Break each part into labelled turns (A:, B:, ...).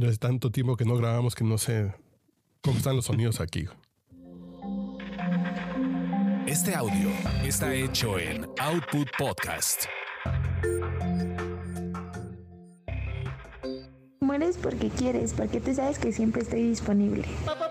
A: Ya es tanto tiempo que no grabamos que no sé cómo están los sonidos aquí.
B: Este audio está hecho en Output Podcast.
C: Mueres porque quieres, porque tú sabes que siempre estoy disponible.
A: Señores,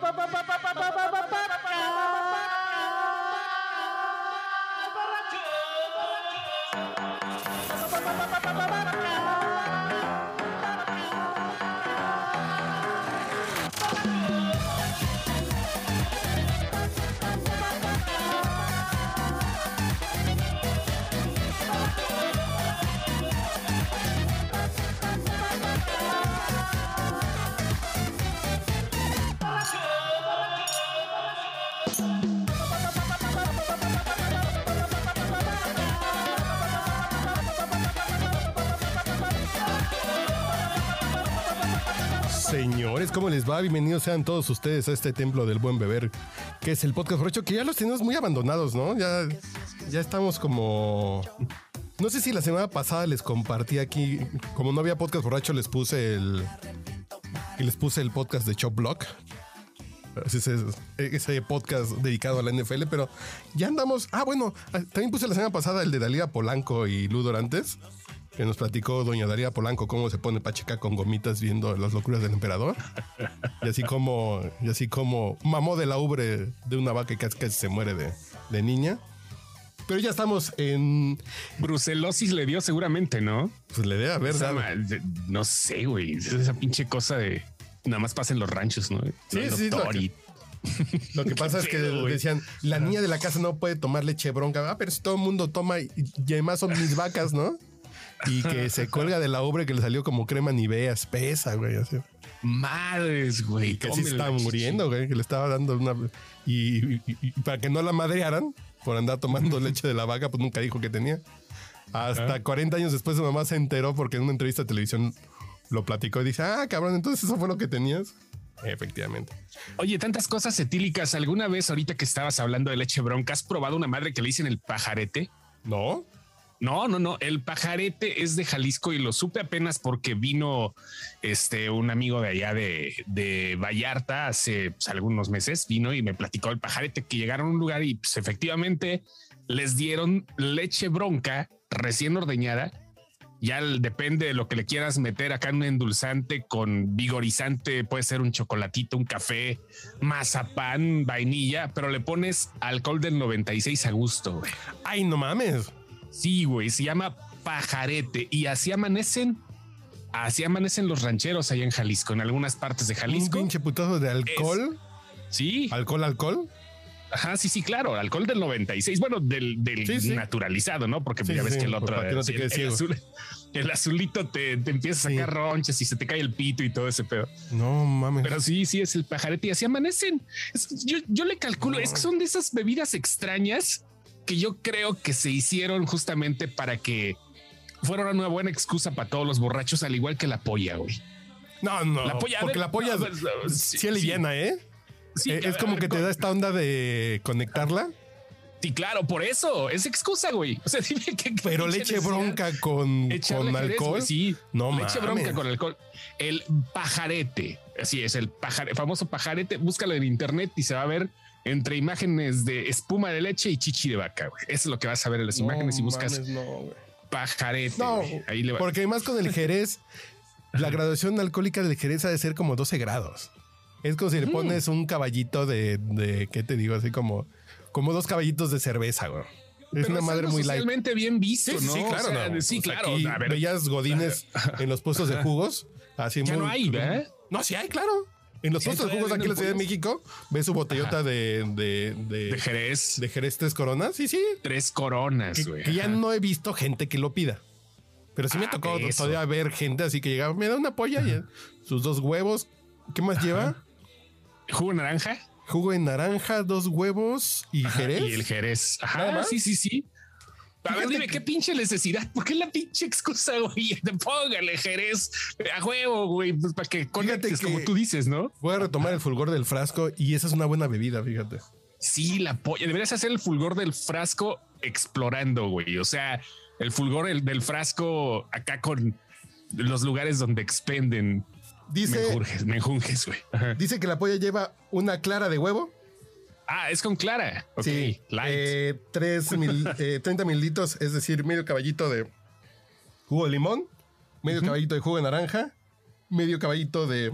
A: va? Bienvenidos sean todos ustedes a este templo del buen beber, que es el podcast hecho que ya los tenemos muy abandonados, ¿no? Ya, ya estamos como... No sé si la semana pasada les compartí aquí, como no había podcast borracho, les puse el... Les puse el podcast de Chop Block. Ese, podcast dedicado a la NFL, pero ya andamos. Ah, bueno, también puse la semana pasada el de Dalía Polanco y Ludo antes que nos platicó doña Daría Polanco cómo se pone pacheca con gomitas viendo las locuras del emperador. Y así como, y así como mamó de la ubre de una vaca que casi se muere de, de niña. Pero ya estamos en.
D: Brucelosis le dio seguramente, ¿no?
A: Pues le debe haber dado.
D: No sé, güey. Esa pinche cosa de nada más pasa en los ranchos, ¿no?
A: Sí, sí. Lo que, lo que pasa es que decían, la niña de la casa no puede tomar leche bronca. Ah, pero si todo el mundo toma y, y además son mis vacas, ¿no? Y que se cuelga de la obra que le salió como crema nivea espesa, güey. Así.
D: Madres, güey.
A: Que sí estaba muriendo, güey. Que le estaba dando una. Y, para que no la madrearan por andar tomando leche de la vaca, pues nunca dijo que tenía. Hasta 40 años después su mamá se enteró porque en una entrevista de televisión lo platicó y dice, ah, cabrón, entonces eso fue lo que tenías. Efectivamente.
D: Oye, tantas cosas etílicas. ¿Alguna vez ahorita que estabas hablando de leche bronca, has probado una madre que le dicen el pajarete?
A: No.
D: No, no, no. El pajarete es de Jalisco y lo supe apenas porque vino este un amigo de allá de, de Vallarta hace pues, algunos meses. Vino y me platicó el pajarete que llegaron a un lugar y pues, efectivamente les dieron leche bronca recién ordeñada. Ya depende de lo que le quieras meter acá en un endulzante con vigorizante, puede ser un chocolatito, un café, mazapán, vainilla, pero le pones alcohol del 96 a gusto.
A: Ay, no mames.
D: Sí, güey, se llama pajarete y así amanecen. Así amanecen los rancheros allá en Jalisco, en algunas partes de Jalisco.
A: Un pinche putazo de alcohol.
D: sí.
A: Alcohol, alcohol.
D: Ajá, sí, sí, claro, alcohol del 96, bueno, del, del naturalizado, ¿no? Porque ya ves que el otro,
A: no te el,
D: azul, el, azulito te, te empieza a sacar ronchas y se te cae el pito y todo ese pedo.
A: No mames.
D: Pero sí, sí, es el pajarete y así amanecen. yo, yo, le calculo, es que son de esas bebidas extrañas que yo creo que se hicieron justamente para que fuera una buena excusa para todos los borrachos, al igual que la polla, güey.
A: No, no, la polla, porque la polla pues, sí, aliviana, ¿eh? Sí, eh, es como que te da esta onda de conectarla.
D: Sí, claro, por eso es excusa, güey. O sea, dime que.
A: Pero leche bronca con, con alcohol.
D: sí, no leche bronca con alcohol. El pajarete, así es, el famoso pajarete. Búscalo en internet y se va a ver entre imágenes de espuma de leche y chichi de vaca. Eso es lo que vas a ver en las imágenes y buscas pajarete. No,
A: Ahí le porque además con el Jerez, la graduación alcohólica del Jerez ha de ser como 12 grados. Es como si le pones un caballito de, de, ¿qué te digo? Así como, como dos caballitos de cerveza, güey. Es una madre muy light.
D: Realmente bien visto, ¿no?
A: Sí, claro, Sí, pues claro. A ver, veías godines en los puestos de jugos. Así
D: ya no hay, ¿verdad?
A: No, sí hay, claro. En los de jugos aquí en la Ciudad de México, ves su botellota de, de,
D: de, Jerez.
A: De Jerez tres coronas. Sí, sí.
D: Tres coronas, güey.
A: Que, ya no he visto gente que lo pida. Pero sí me ah, tocado todavía ver gente así que llegaba, me da una polla y sus dos huevos. ¿Qué más lleva?
D: ¿Jugo de naranja?
A: Jugo de naranja, dos huevos y Jerez.
D: Y el Jerez. Ajá, sí, sí, sí. A ver, dime, ¿qué pinche necesidad? ¿Por qué la pinche excusa, güey? Póngale Jerez a huevo, güey, pues para que conectes, como tú dices, ¿no?
A: Voy a retomar el fulgor del frasco y esa es una buena bebida, fíjate.
D: Sí, la polla. Deberías hacer el fulgor del frasco explorando, güey. O sea, el fulgor del frasco acá con los lugares donde expenden
A: Dice,
D: me enjunges, güey.
A: Dice que la polla lleva una clara de huevo.
D: Ah, es con Clara. Ok,
A: Sí,
D: light.
A: eh, tres mil- eh, 30 mililitros, es decir, medio caballito de jugo de limón, medio caballito de jugo de naranja, medio caballito de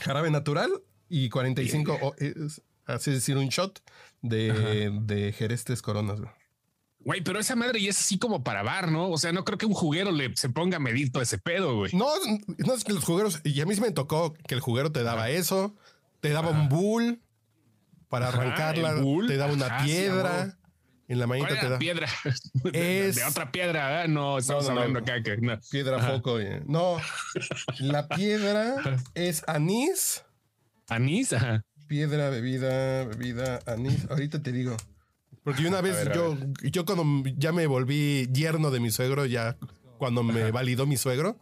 A: jarabe natural y 45, o- es, así decir, un shot de, de Jerez Tres Coronas. güey.
D: Güey, pero esa madre ya es así como para bar, ¿no? O sea, no creo que un juguero le se ponga a medir todo ese pedo, güey.
A: No, no es que los jugueros, y a mí sí me tocó que el juguero te daba eso, te daba un bull para
D: Ajá,
A: arrancarla,
D: bull.
A: te daba una
D: Ajá,
A: piedra, en la
D: ¿Cuál
A: manita te da
D: piedra? De,
A: Es-
D: de otra piedra, ¿verdad? No, estamos
A: No, no, no.
D: hablando acá que no.
A: piedra foco. eh. No, la piedra es anís,
D: Anís, ajá.
A: piedra, bebida, bebida, anís. Ahorita te digo. Porque una vez
D: ver,
A: yo, yo cuando ya me volví yerno de mi suegro, ya cuando me validó mi suegro,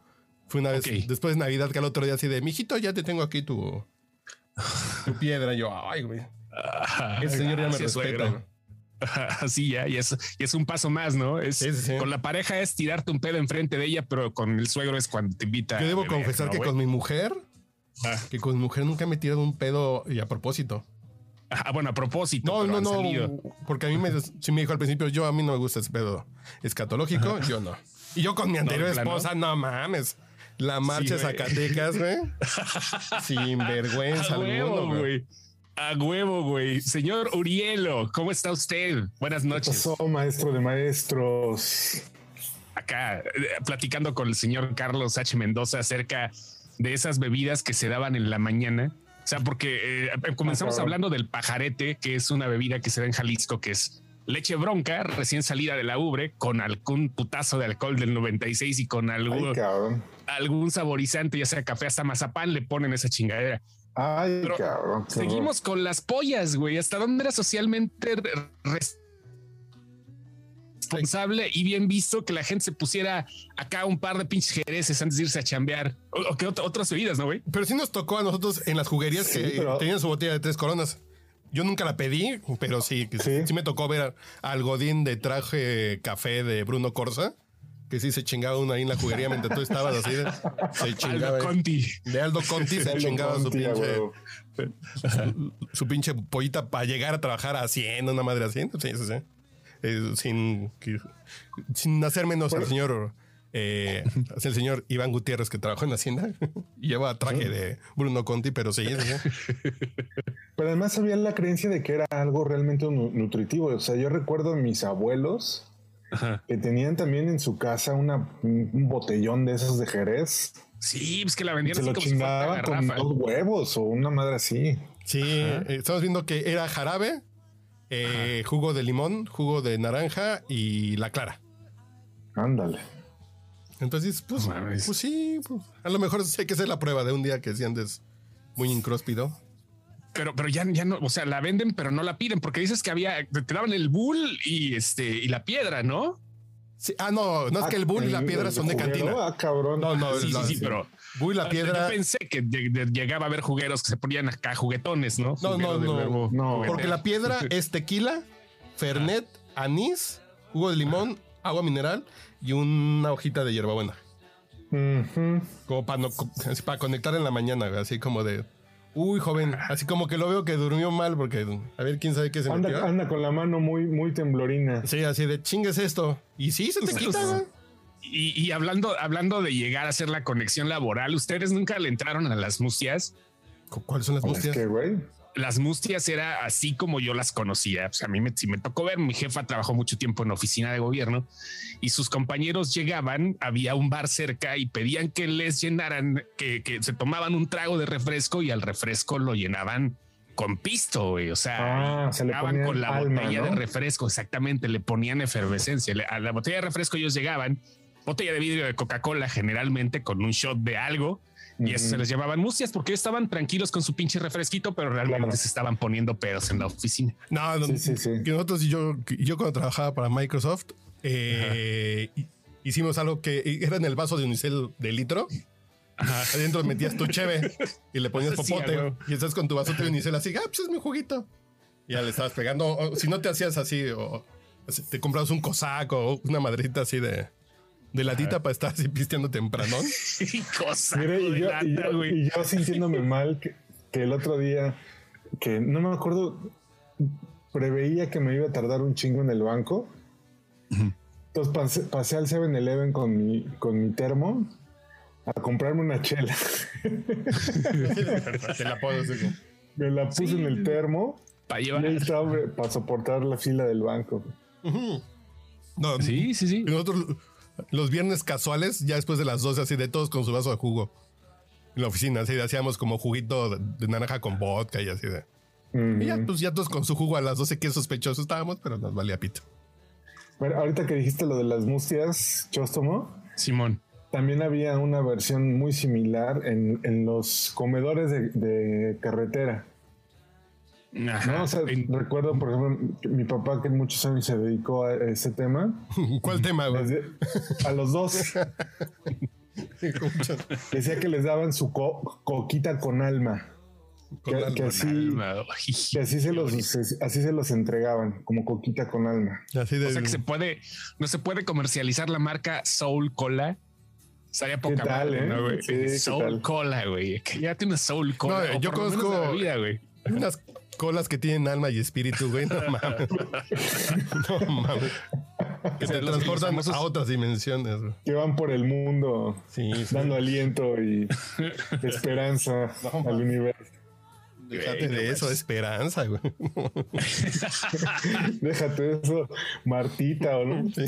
A: fue una vez después de Navidad que al otro día así de, mijito, ya te tengo aquí tu, tu piedra. Y yo, ay, güey.
D: Ajá.
A: Ese señor ya me respeta.
D: suegro.
A: güey.
D: Ajá, Sí, ya, y es, y es un paso más, ¿no? Es
A: Sí, sí, sí.
D: con la pareja es tirarte un pedo enfrente de ella, pero con el suegro es cuando te invita.
A: Yo debo
D: beber,
A: confesar
D: ¿no,
A: que con mi mujer,
D: Ah.
A: que con mi mujer nunca me he tirado un pedo y a propósito.
D: Ajá, bueno, a propósito.
A: No, no, no,
D: salido.
A: porque a mí me, sí me dijo al principio, yo a mí no me gusta ese pedo escatológico, yo no. Y yo con mi anterior esposa, no mames. La marcha
D: güey.
A: Zacatecas, güey. Sin vergüenza güey.
D: A huevo, güey. Señor Urielo, ¿cómo está usted? Buenas
E: ¿Qué
D: noches.
E: pasó, maestro de maestros?
D: Acá, eh, platicando con el señor Carlos H. Mendoza acerca de esas bebidas que se daban en la mañana. O sea, porque eh, comenzamos
E: Ah, cabrón.
D: hablando del pajarete, que es una bebida que se da en Jalisco, que es leche bronca, recién salida de la ubre, con algún putazo de alcohol del 96 y con algún, algún saborizante, ya sea café hasta mazapán, le ponen esa chingadera.
E: Ay,
D: Pero
E: cabrón.
D: Seguimos con las pollas, güey. ¿Hasta dónde era socialmente re- responsable y bien visto que la gente se pusiera acá un par de pinches jereces antes de irse a chambear? O, o que ot- otras bebidas, ¿no, güey?
A: Pero sí nos tocó a nosotros en las juguerías
E: Sí,
A: que
E: pero-
A: tenían su botella de tres coronas. Yo nunca la pedí, pero sí, sí.
E: Sí.
A: me tocó ver al Godín de traje café de Bruno Corsa, que sí se chingaba uno ahí en la juguería mientras tú estabas así. de- se chingaba.
D: Aldo Conti.
A: De Aldo Conti se
E: Aldo
A: chingaba su
E: Conti, a
A: pinche, su pinche pollita para llegar a trabajar a 100, una madre así. Sí, sí, sí. Eh, sin, sin hacer menos al señor, eh, el señor Iván Gutiérrez que trabajó en Hacienda y lleva traje de Bruno Conti, pero sí.
E: Pero además había la creencia de que era algo realmente nu- nutritivo. O sea, yo recuerdo a mis abuelos que tenían también en su casa una, un botellón de esos de Jerez.
D: Sí, pues que la vendían
E: Se
D: así
E: lo
D: como si
E: chingaban
D: una
E: con dos huevos o una madre así.
A: Sí, eh, estamos viendo que era jarabe, eh, jugo de limón, jugo de naranja y la clara.
E: Ándale.
A: Entonces, pues,
D: No
A: pues sí, pues, a lo mejor hay que hacer la prueba de un día que si andes muy incróspido.
D: Pero, pero ya, ya no, o sea, la venden, pero no la piden porque dices que había, te daban el bull y este y la piedra, ¿no?
A: Sí, ah, no, no es que el bull y la piedra son de cantina.
E: Ah, cabrón.
A: No, no,
D: Sí,
A: la-
D: sí, sí, pero
A: Bull y la piedra.
D: Yo pensé que de- de- llegaba a haber jugueros que se ponían acá juguetones, ¿no?
A: No,
D: Juguero
A: no,
D: de
A: no.
E: No,
D: juguetero.
A: Porque la piedra es tequila, fernet, anís, jugo de limón, agua mineral y una hojita de hierbabuena. Como para, no, para conectar en la mañana, así como de, uy, joven, así como que lo veo que durmió mal porque, a ver, quién sabe qué se metió.
E: Anda, anda con la mano muy, muy temblorina.
A: Sí, así de chingues esto. Y sí, se te
D: Pues,
A: quita.
D: Y, y hablando, hablando de llegar a hacer la conexión laboral, ¿ustedes nunca le entraron a las mustias?
A: ¿Cu- ¿Cuáles son las
E: Es
A: mustias?
E: que, güey.
D: Las mustias era así como yo las conocía. O sea, a mí me, sí me tocó ver, mi jefa trabajó mucho tiempo en oficina de gobierno y sus compañeros llegaban, había un bar cerca y pedían que les llenaran, que, que se tomaban un trago de refresco y al refresco lo llenaban con pisto, güey. O sea,
E: Ah, se le
D: llegaban
E: ponían
D: con la
E: alma,
D: botella
E: ¿no?
D: de refresco, exactamente, le ponían efervescencia. A la botella de refresco ellos llegaban, botella de vidrio de Coca-Cola generalmente con un shot de algo. Y eso se les llamaban mustias porque estaban tranquilos con su pinche refresquito, pero realmente
E: Claro.
D: se estaban poniendo pedos en la oficina.
A: No, no,
E: Sí, sí, sí.
A: que nosotros y yo, yo cuando trabajaba para Microsoft, eh, hi- hicimos algo que era en el vaso de unicel de litro. Adentro metías tu cheve y le ponías popote. y estás con tu vaso de unicel así, ah, pues es mi juguito. Y ya le estabas pegando. O, si no te hacías así, o te comprabas un cosaco o una madrita así de, de latita para estar así pisteando temprano.
D: Y cosa.
E: Y yo,
D: lata,
E: y yo-
D: güey.
E: y yo sintiéndome mal que, que el otro día, que no me acuerdo, preveía que me iba a tardar un chingo en el banco. Entonces pasé, pasé al 7-Eleven con mi, con mi termo a comprarme una chela.
A: Te la puedo decir.
E: Me la puse en el termo
D: Para llevar.
E: estaba para soportar la fila del banco.
A: No,
D: Sí, sí, sí.
A: Y Nosotros los viernes casuales, ya después de las 12, así de todos con su vaso de jugo. En la oficina, así de, hacíamos como juguito de, de naranja con vodka y así de.
E: Mm.
A: Y ya, pues ya todos con su jugo a las 12, que sospechosos estábamos, pero nos valía pito.
E: Bueno, ahorita que dijiste lo de las mustias, Chóstomo,
D: Simón.
E: también había una versión muy similar en, en los comedores de, de carretera.
D: Ajá.
E: ¿no? O sea,
D: En-
E: recuerdo, por ejemplo, mi papá que muchos años se dedicó a ese tema.
A: ¿Cuál tema, güey?
E: desde- a los dos decía que les daban su co- coquita con alma.
A: Con
E: que,
A: alma.
E: que así,
D: Alma,
E: que así se
D: qué
E: los
D: bonito.
E: se- así se los entregaban, como coquita con alma.
A: Así de.
D: O sea que se puede, no se puede comercializar la marca Soul Cola. Estaría poca
E: tal,
D: madre,
E: eh?
D: ¿no, güey?
E: Sí, ¿qué
D: Soul
E: tal?
D: Cola, güey. Ya tiene Soul Cola.
A: No, yo conozco-
D: güey.
A: Unas colas que tienen alma y espíritu, güey. No mames. No mames. Que
D: sea,
A: te
D: los-
A: transportan
D: famosos-
A: a otras dimensiones. güey.
E: Que van por el mundo
A: Sí, sí.
E: dando aliento y esperanza al universo.
A: Déjate de eso, esperanza, güey.
E: Déjate eso, Martita, ¿o no?
A: Sí,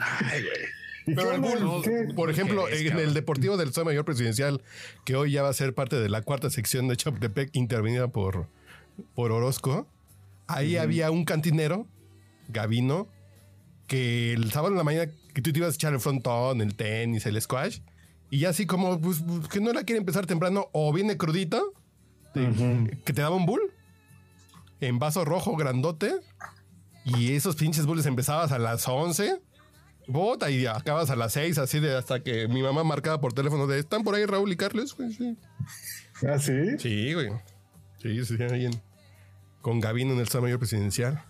D: Ay, güey.
E: ¿Y
A: Pero por ejemplo,
D: ¿Qué es,
A: en el? Deportivo del Estado Mayor Presidencial, que hoy ya va a ser parte de la cuarta sección de Chapultepec, intervenida por, por Orozco, ahí había un cantinero, Gavino, que el sábado en la mañana que tú te ibas a echar el frontón, el tenis, el squash, y ya así como pues, pues, que no la quiere empezar temprano, o viene crudito, que te daba un bull en vaso rojo grandote, y esos pinches bulls empezabas a las 11 Bota y acabas a las seis, así de hasta que mi mamá marcaba por teléfono de ¿están por ahí Raúl y Carles? güey?" Sí,
E: ¿Ah, sí?
A: sí, güey. Sí, sí, ahí en- con Gavino en el Estado Mayor Presidencial.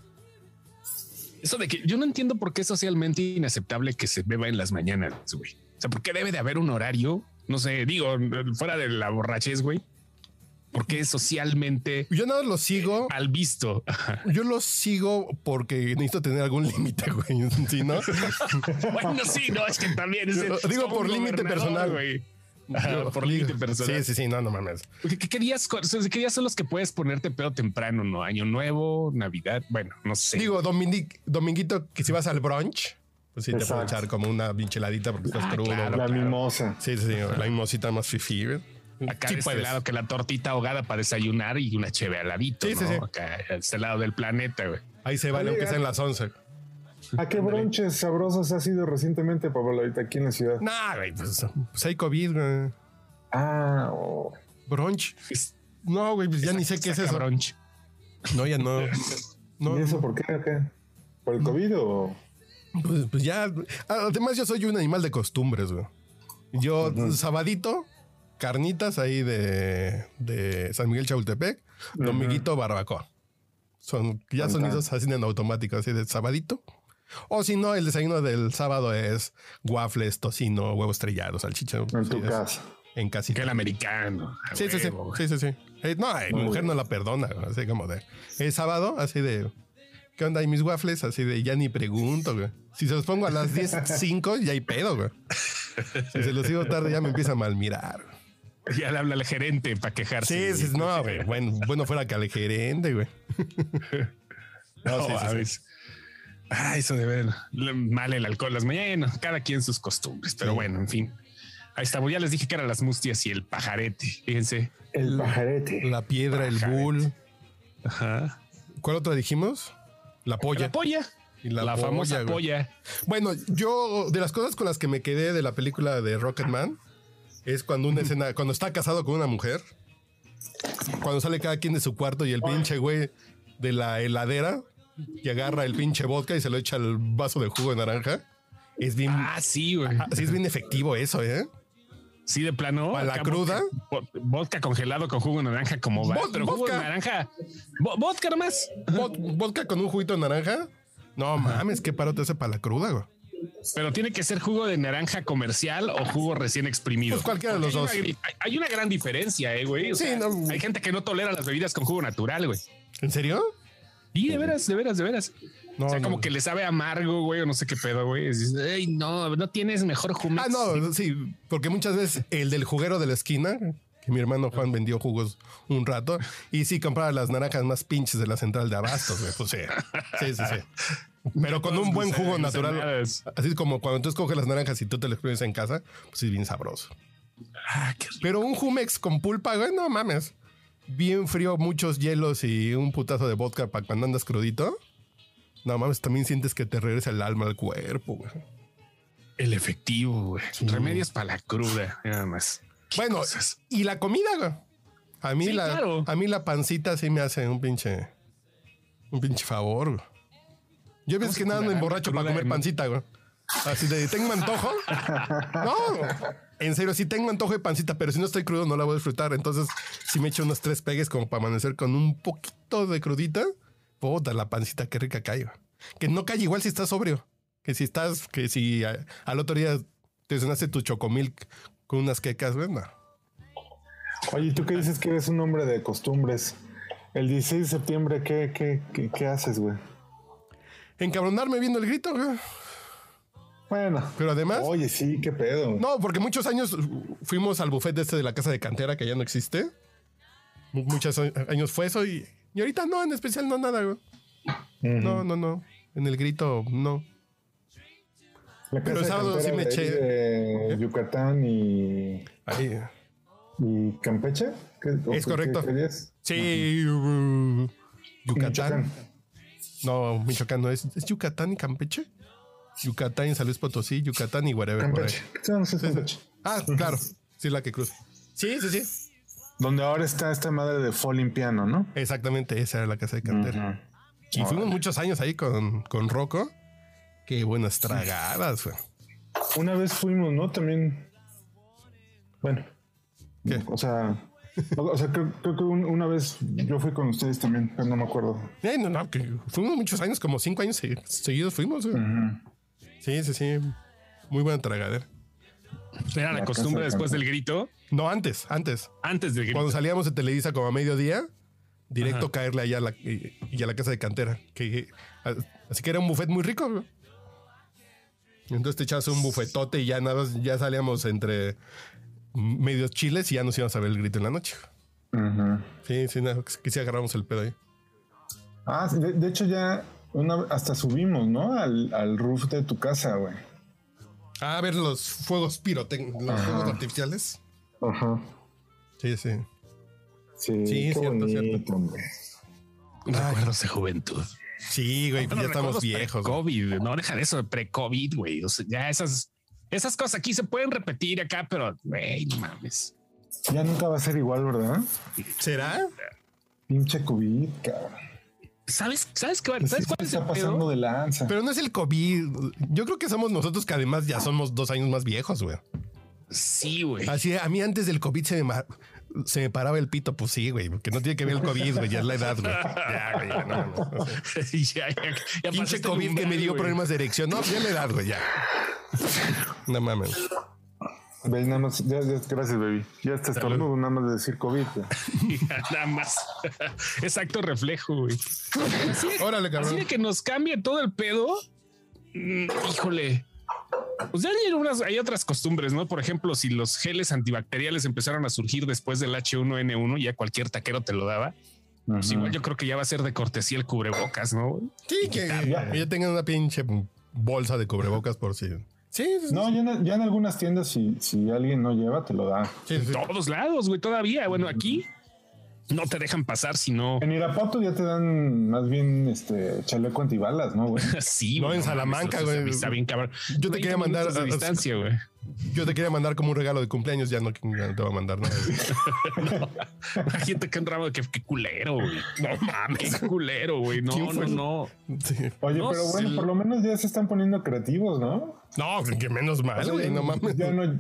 D: Eso de que yo no entiendo por qué es socialmente inaceptable que se beba en las mañanas, güey. O sea, ¿por qué debe de haber un horario? No sé, digo, fuera de la borrachez, güey. ¿Por qué es socialmente
A: Yo nada lo sigo.
D: al visto?
A: Yo lo sigo porque necesito tener algún límite, güey. ¿Sí, no?
D: Bueno, sí, no, es que también es, es
A: digo por límite personal.
D: güey. Ajá,
A: Yo
D: por límite personal.
A: Sí, sí, sí, no, no mames.
D: ¿Qué, qué- qué días, qué días son los que puedes ponerte pedo temprano? ¿No? Año nuevo, Navidad. Bueno, no sé.
A: Digo, dominguito, que si vas al brunch, pues sí te puedo echar como una pincheladita porque estás
D: Ah,
A: crudo.
D: claro.
E: La mimosa.
A: Sí, sí, sí, la mimosita más fifi, güey.
D: Acá
A: Sí
D: de este
A: puedes.
D: lado que la tortita ahogada para desayunar y una cheve al ladito.
A: Sí,
D: ¿no?
A: sí.
D: Acá, de este lado del planeta, güey.
A: Ahí se vale, aunque sean las 11.
E: ¿A qué bronches sabrosos has ido recientemente, Pablo, ahorita aquí en la ciudad?
A: Nah, güey, pues, pues hay COVID, güey.
E: Ah, oh.
A: Brunch.
D: Es-
A: No, güey, pues ya ni sé qué es eso.
D: brunch.
A: No, ya no. No,
E: ¿y eso
A: no.
E: por qué? acá? ¿Por el COVID o...?
A: Pues, pues ya. Además, yo soy un animal de costumbres, güey. Yo, sabadito, carnitas ahí de, de San Miguel Chapultepec, dominguito, barbacoa. Son, ya son esos así en automático, así de sabadito. O si no, el desayuno del sábado es waffles, tocino, huevos estrellados, salchicha.
E: En
A: sí,
E: tu
A: es
E: casa.
A: En
D: Que
A: casita.
D: el americano.
A: Sí, sí, sí, sí, sí, sí. Eh, no, eh, mi mujer no la perdona, así como de. Es sábado, así de. ¿Qué onda? ¿Y mis waffles? Así de ya ni pregunto, güey. Si se los pongo a las 10.05, ya hay pedo, güey. Si se los digo tarde, ya me empieza a mal mirar.
D: Ya le habla al gerente para quejarse.
A: Sí, sí, no, güey. Bueno, bueno fuera que al gerente, güey.
D: No,
A: sí, sí,
D: a
A: sí.
D: ver. Ah, eso de ver mal el alcohol las mañanas, cada quien sus costumbres, pero
A: Sí.
D: bueno, en fin. Ahí está, ya les dije que eran las mustias y el pajarete. Fíjense.
E: El pajarete.
A: La piedra, el bull.
D: Ajá.
A: ¿Cuál otra dijimos? La polla.
D: La polla.
A: Y
D: La,
A: la
D: famosa
A: güey.
D: polla.
A: Bueno, yo de las cosas con las que me quedé de la película de Rocketman es cuando una escena, cuando está casado con una mujer, cuando sale cada quien de su cuarto y el pinche güey de la heladera y agarra el pinche vodka y se lo echa al vaso de jugo de naranja. Es bien,
D: Ah, sí, güey.
A: sí es bien efectivo eso, ¿eh?
D: Sí, de plano.
A: ¿Para la cruda?
D: Vodka, vodka congelado con jugo de naranja, como va. Pero jugo de
A: vodka.
D: naranja. Vo- vodka nomás.
A: Vod- vodka con un juguito de naranja. No mames, qué paro te hace para la cruda, güey.
D: Pero tiene que ser jugo de naranja comercial o jugo recién exprimido.
A: Pues cualquiera de los dos.
D: Hay una, hay- hay una gran diferencia, eh, güey. O
A: Sí,
D: sea,
A: no.
D: Hay gente que no tolera las bebidas con jugo natural, güey.
A: ¿En serio?
D: Y de veras, de veras, de veras.
A: No,
D: o sea,
A: no.
D: como que le sabe amargo, güey, o no sé qué pedo, güey. No, no tienes mejor jumex.
A: Ah, no, sí, porque muchas veces el del juguero de la esquina, que mi hermano Juan vendió jugos un rato, y sí compraba las naranjas más pinches de la central de abastos, güey. Pues sí, sí, sí, sí. Pero con un buen jugo natural, así como cuando tú escoges las naranjas y tú te las exprimes en casa, pues es bien sabroso.
D: Ah.
A: Pero un Jumex con pulpa, güey, no mames. Bien frío, muchos hielos y un putazo de vodka para cuando andas crudito. No mames, también sientes que te regresa el alma al cuerpo, güey.
D: El efectivo, güey. Remedios para la cruda, nada más.
A: Bueno,
D: cosas.
A: y la comida, güey. A mí,
D: Sí,
A: la,
D: claro.
A: a mí la pancita sí me hace un pinche. Un pinche favor, güey. Yo ves que nada me emborracho para comer pancita, güey. Así de, ¿tengo antojo? No, en serio, sí tengo antojo de pancita, pero si no estoy crudo no la voy a disfrutar. Entonces, si me echo unos tres pegues como para amanecer con un poquito de crudita, puta, la pancita, qué rica cae. güey. Que no cae igual si estás sobrio. Que si estás, que si a- al otro día te cenaste tu chocomilk con unas quecas, güey, no.
E: Oye, ¿tú qué dices que eres un hombre de costumbres? El 16 de septiembre, ¿qué, qué, qué, qué haces, güey?
A: Encabronarme viendo el grito, güey.
E: Bueno.
A: Pero además,
E: Oye, sí, qué pedo.
A: no, porque muchos años fuimos al buffet este de la casa de cantera que ya no existe. Mu- Muchos años fue eso y, y ahorita no, en especial no nada, güey. No, no, no. En el grito, no.
E: La
A: pero
E: de
A: sábado sí me
E: de
A: eché-
E: de Yucatán y,
A: Ahí.
E: y Campeche. ¿Qué- o
A: Es correcto.
E: qué?
A: Sí, uh, Yucatán.
E: Michoacán.
A: No, Michoacán no es. ¿Es Yucatán y Campeche? Yucatán y San Luis Potosí, Yucatán y whatever.
E: Campeche. No, no sé, Campeche.
A: Ah, claro. Sí, es la que cruza. Sí, sí, sí.
E: Donde ahora está esta madre de Falling Piano, ¿no?
A: Exactamente, esa era la casa de cantera.
E: Ujú.
A: Y fuimos muchos años ahí con, con Rocco. Qué buenas tragadas, güey.
E: Una vez fuimos, ¿no? También. Bueno.
A: ¿Qué?
E: O sea. O sea, creo, creo que un- una vez yo fui con ustedes también, pero no me acuerdo.
A: Eh, no, no, que fuimos muchos años, como cinco años se- seguidos fuimos. güey. Sí, sí, sí. Muy buena tragadera.
D: Era la
E: La
D: costumbre después del grito,
A: No, antes, antes.
D: antes del grito.
A: Cuando salíamos de Televisa como a mediodía, directo caerle allá a la, y, y a la casa de cantera. Que, así que era un buffet muy rico. güey. Entonces te echabas un bufetote y ya nada, más- ya salíamos entre medios chiles y ya nos íbamos a ver el grito en la noche. Sí, sí, no, que sí agarramos el pedo ahí.
E: Ah, de, de hecho ya una, hasta subimos, ¿no? Al, al roof de tu casa, güey.
A: Ah, a ver los fuegos pirotécnicos, los fuegos artificiales.
E: Ajá.
A: Sí, sí.
E: Sí,
A: Sí,
E: qué
A: cierto,
E: bonito,
A: cierto.
E: hombre.
D: Recuerdos de juventud.
A: Sí, güey, ya estamos viejos. güey.
D: Pre-COVID, no deja de eso, pre-COVID, güey. O sea, ya esas, esas cosas aquí se pueden repetir acá, pero, güey, no mames.
E: Ya nunca va a ser igual, ¿verdad?
A: ¿Será?
E: Pinche COVID, cabrón.
D: ¿Sabes, sabes qué? ¿Sabes cuál
E: se
D: es el
E: está
D: pedo?
E: pasando de lanza.
A: Pero no es el COVID. Yo creo que somos nosotros que además ya somos dos años más viejos, güey.
D: Sí, güey.
A: Así, a mí antes del COVID se me, se me paraba el pito, pues sí, güey, porque no tiene que ver el COVID, güey, ya es la edad, güey. Ya, güey, ya, no,
D: ya, ya, ya
A: Pinche COVID que me dio problemas de erección. No, ya es la edad, güey, ya. No mames.
E: Nada más, ya, ya, gracias, baby. Ya está estornudo, nada más de decir COVID. güey.
D: Nada más. Exacto reflejo, güey. Así de,
A: Órale,
D: así
A: cabrón.
D: de que nos cambie todo el pedo. mm, híjole. Pues ya hay, unas, hay otras costumbres, ¿no? Por ejemplo, si los geles antibacteriales empezaron a surgir después del H1N1, ya cualquier taquero te lo daba. Pues igual yo creo que ya va a ser de cortesía el cubrebocas, ¿no?
A: Sí, que ya tengan una pinche bolsa de cubrebocas por si. Sí, sí, sí.
E: No, ya en, ya en algunas tiendas, si, si alguien no lleva, te lo da.
A: sí, sí.
D: En todos lados, güey, todavía. Bueno, aquí no te dejan pasar si no.
E: En Irapuato ya te dan más bien este chaleco antibalas, ¿no, güey?
D: Sí,
A: No,
D: güey,
A: en Salamanca, güey.
D: Está bien, cabrón.
A: Yo te
D: 20
A: quería mandar a-
D: distancia, güey.
A: Yo te quería mandar como un regalo de cumpleaños, ya no, ya no te voy a mandar nada.
D: Imagínate que un ramo de que, que culero, güey. No mames, qué culero, güey. No,
A: ¿Quién
D: no, no.
A: Sí.
E: Oye,
D: No
E: pero bueno, por lo menos ya se están poniendo creativos, ¿no?
A: No, que menos mal, güey,
E: ya,
A: no mames.
E: ya no, ya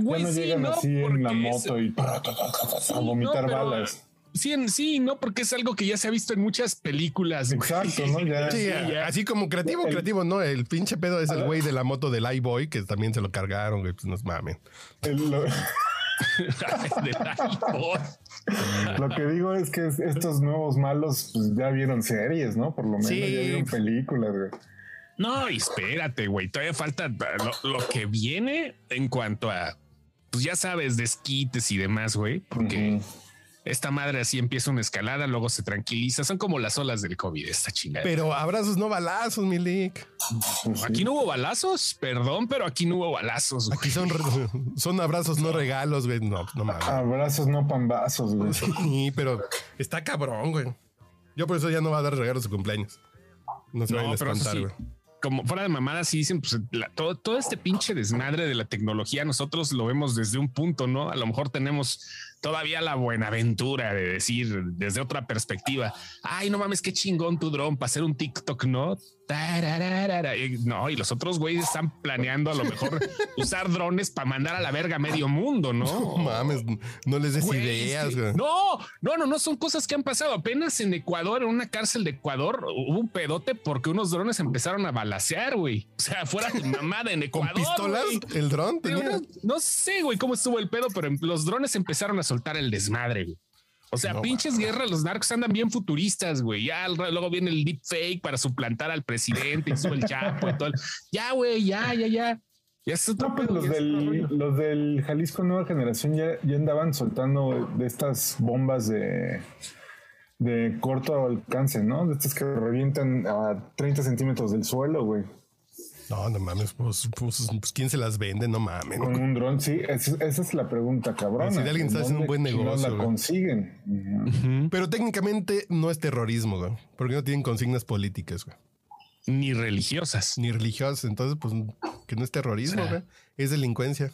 D: Güey,
E: no
D: sí,
E: llegan
D: no,
E: así en la
D: porque es-
E: moto y a vomitar
D: no, pero-
E: balas.
D: Sí, en sí, no, porque es algo que ya se ha visto en muchas películas. güey.
E: Exacto, ¿no? Ya.
A: Sí,
D: ya.
A: así como creativo,
E: El-
A: creativo, ¿no? El pinche pedo es el güey de la moto del iBoy, que también se lo cargaron, güey, pues nos mamen.
E: El- lo, lo que digo es que es- estos nuevos malos pues, ya vieron series, ¿no? Por lo menos
A: Sí.
E: ya vieron películas, güey.
D: No, espérate, güey. Todavía falta lo, lo que viene en cuanto a, pues ya sabes, desquites y demás, güey. Porque esta madre así empieza una escalada, luego se tranquiliza. Son como las olas del COVID, esta chingada.
A: Pero abrazos, no balazos, Milik.
E: Pues sí.
D: Aquí no hubo balazos, perdón, pero aquí no hubo balazos. güey.
A: Aquí son, son abrazos, no regalos, güey. No, no mames.
E: Abrazos, no pambazos, güey.
A: Sí, pero está cabrón, güey. Yo por eso ya no va a dar regalos de cumpleaños. No se
D: No,
A: vayan a espantar,
D: sí. Como fuera de mamadas, sí dicen, pues todo, todo este pinche desmadre de la tecnología, nosotros lo vemos desde un punto, ¿no? A lo mejor tenemos todavía la buenaventura de decir desde otra perspectiva, ay, no mames, qué chingón tu dron para hacer un TikTok, ¿no? Y No, y los otros güeyes están planeando a lo mejor usar drones para mandar a la verga a medio mundo, ¿no?
A: No mames, no les des
D: Güey,
A: ideas, güey.
D: No, no, no, no son cosas que han pasado. Apenas en Ecuador, en una cárcel de Ecuador, hubo un pedote porque unos drones empezaron a balasear, güey. O sea, fuera de mamada en
A: ¿Con
D: Ecuador.
A: pistolas?
D: güey.
A: ¿El dron tenía?
D: No, no sé, güey, cómo estuvo el pedo, pero los drones empezaron a soltar el desmadre, güey. O sea,
A: No
D: pinches guerras, los narcos andan bien futuristas, güey. Ya luego viene el deepfake para suplantar al presidente y sube el chapo y todo. el- Ya, güey, ya, ya, ya. Ya es otro
E: No, pues los del, los del Jalisco Nueva Generación ya, ya andaban soltando de estas bombas de, de corto alcance, ¿no? De estas que revientan a 30 centímetros del suelo, güey.
A: No, no mames, pues, pues, pues, ¿quién se las vende? No mames.
E: Con un dron, sí, es- esa es la pregunta, cabrón.
A: Si alguien está haciendo un buen negocio,
E: la
A: güey.
E: consiguen.
A: Pero técnicamente no es terrorismo, güey. Porque no tienen consignas políticas, güey.
D: Ni religiosas.
A: Ni religiosas. Entonces, pues, que no es terrorismo, güey. Es delincuencia.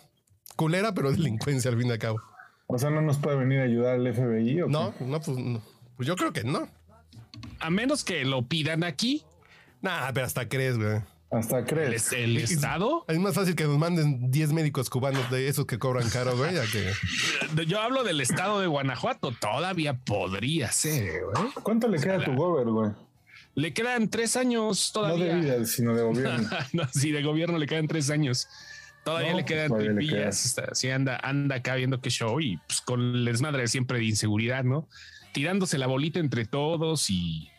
A: Culera, pero delincuencia al fin y al cabo.
E: O sea, no nos puede venir a ayudar el FBI. ¿o qué?
A: No, no, pues, no. Pues yo creo que no.
D: A menos que lo pidan aquí,
A: Nah, pero hasta crees, güey.
E: Hasta crees.
D: el Estado.
A: Es más fácil que nos manden 10 médicos cubanos de esos que cobran caro, güey, que...
D: Yo hablo del Estado de Guanajuato. Todavía podría ser, güey.
E: ¿Cuánto le queda a tu gober, güey?
D: Le quedan tres años
E: No de
D: todavía.
E: vida, sino de gobierno.
D: no, sí, de gobierno le quedan tres años. Todavía
E: No,
D: le
E: pues
D: quedan
E: todavía le
D: tripillas. Sí, anda, anda acá viendo qué show y pues, con el desmadre de siempre de inseguridad, ¿no? Tirándose la bolita entre todos y.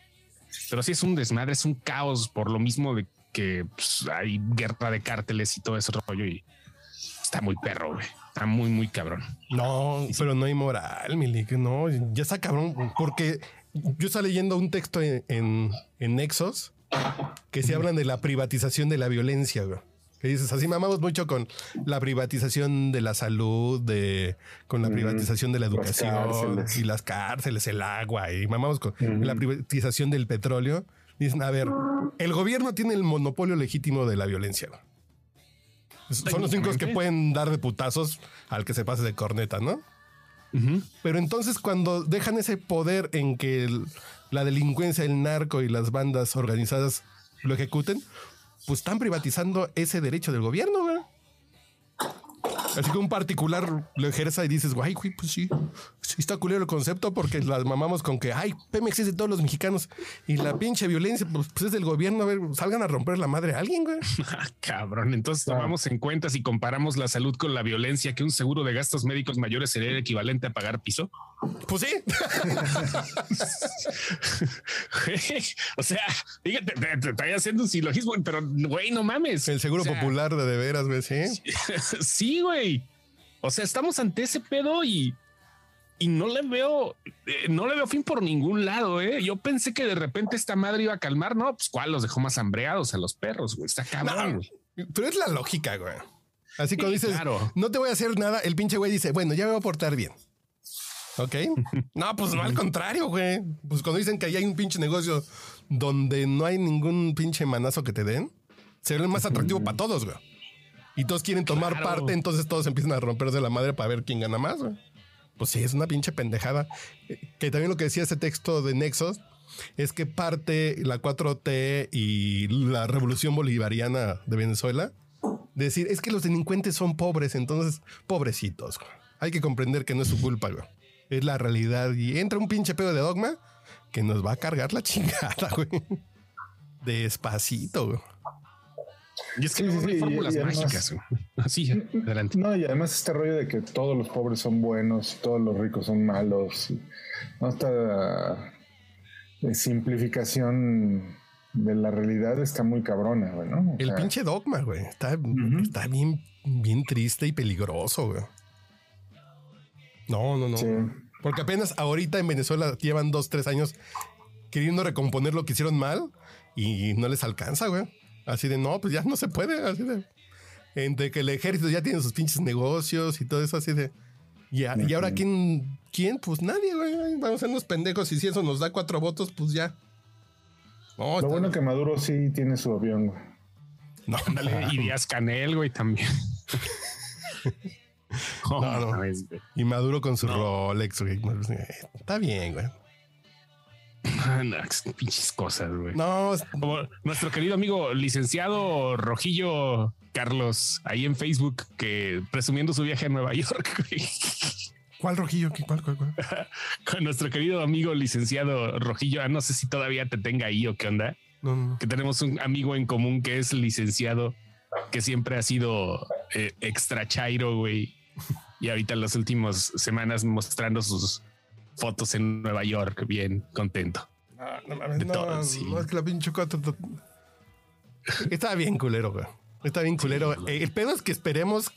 D: Pero sí es un desmadre, es un caos por lo mismo de que pues, hay guerra de cárteles y todo ese rollo y está muy perro, güey. Está muy, muy cabrón.
A: No, pero no hay moral, Milik. No, ya está cabrón. Porque yo estaba leyendo un texto en, en, en Nexos que se hablan de la privatización de la violencia, güey. Que dices, así mamamos mucho con la privatización de la salud, de, con la privatización de la educación y las cárceles, el agua, y mamamos con la privatización del petróleo. Dicen, a ver, el gobierno tiene el monopolio legítimo de la violencia. Son los únicos que pueden dar de putazos al que se pase de corneta, ¿no? Pero entonces cuando dejan ese poder en que el- la delincuencia, el narco y las bandas organizadas lo ejecuten, pues están privatizando ese derecho del gobierno, güey. Así que un particular lo ejerza y dices, guay, güey, pues sí, sí está culero el concepto porque las mamamos con que, ay, Pemex es de todos los mexicanos y la pinche violencia, pues, pues es del gobierno, a ver, salgan a romper la madre a alguien, güey.
D: Ah, cabrón. Entonces tomamos en cuenta si comparamos la salud con la violencia que un seguro de gastos médicos mayores sería el equivalente a pagar piso.
A: Pues sí.
D: o sea, fíjate, te, te estoy haciendo un silogismo, pero güey, no mames.
A: El seguro
D: O sea,
A: popular de de veras, güey, sí.
D: sí, güey. O sea, estamos ante ese pedo y, y no le veo, eh, no le veo fin por ningún lado. Eh. Yo pensé que de repente esta madre iba a calmar. No, pues cuál los dejó más hambreados a los perros. Güey, está cabrón. güey.
A: Pero es la lógica, güey. Así cuando
D: Sí,
A: dices,
D: claro.
A: no te voy a hacer nada, el pinche güey dice, bueno, ya me voy a portar bien. ¿Ok? No, pues no, al contrario, güey. Pues cuando dicen que ahí hay un pinche negocio donde no hay ningún pinche manazo que te den, se ve más atractivo para todos, güey. Y todos quieren tomar
D: Claro.
A: parte, entonces todos empiezan a romperse la madre para ver quién gana más, güey. Pues sí, es una pinche pendejada. Eh, Que también lo que decía ese texto de Nexos es que parte la 4T y la revolución bolivariana de Venezuela decir es que los delincuentes son pobres, entonces pobrecitos. güey. Hay que comprender que no es su culpa, güey. Es la realidad. Y entra un pinche pedo de dogma que nos va a cargar la chingada, güey. Despacito, güey.
D: Y es que
E: Sí,
D: no
E: sí,
D: hay fórmulas mágicas. Así, adelante.
E: No, y además este rollo de que todos los pobres son buenos, todos los ricos son malos. No, esta eh, simplificación de la realidad está muy cabrona, güey, ¿no? O
A: El
E: sea,
A: pinche dogma, güey. Está, está bien, bien triste y peligroso, güey. No, no, no.
E: Sí.
A: Porque apenas ahorita en Venezuela llevan dos, tres años queriendo recomponer lo que hicieron mal y no les alcanza, güey. Así de no, pues ya no se puede. Así de entre que el ejército ya tiene sus pinches negocios y todo eso, así de. Y, a- y ahora, ¿quién? ¿Quién? Pues nadie, güey. Vamos a ser unos pendejos y si eso nos da cuatro votos, pues ya. No,
E: Lo bueno que Maduro sí tiene su avión, güey.
A: no,
D: Ándale, y Díaz Canel, güey, también. Oh,
A: No, no.
D: mames, güey.
A: Y Maduro con su Rolex, güey. Está bien, güey.
D: No, pinches cosas, güey.
A: No,
D: Como nuestro querido amigo licenciado Rojillo Carlos, ahí en Facebook, que presumiendo su viaje a Nueva York, güey.
A: ¿cuál rojillo? ¿Qué- ¿Cuál, cuál, cuál?
D: Con nuestro querido amigo licenciado Rojillo, ah, no sé si todavía te tenga ahí o qué onda,
A: No, no, no.
D: que tenemos un amigo en común que es licenciado, que siempre ha sido eh, extra chairo, güey. Y ahorita en las últimas semanas mostrando sus fotos en Nueva York, bien contento.
A: No, no mames,
D: De
A: no,
D: todo, sí.
A: no, es que la pinche cuatro. Está bien culero, güey. Está bien culero.
D: güey.
A: Eh, el pedo es que esperemos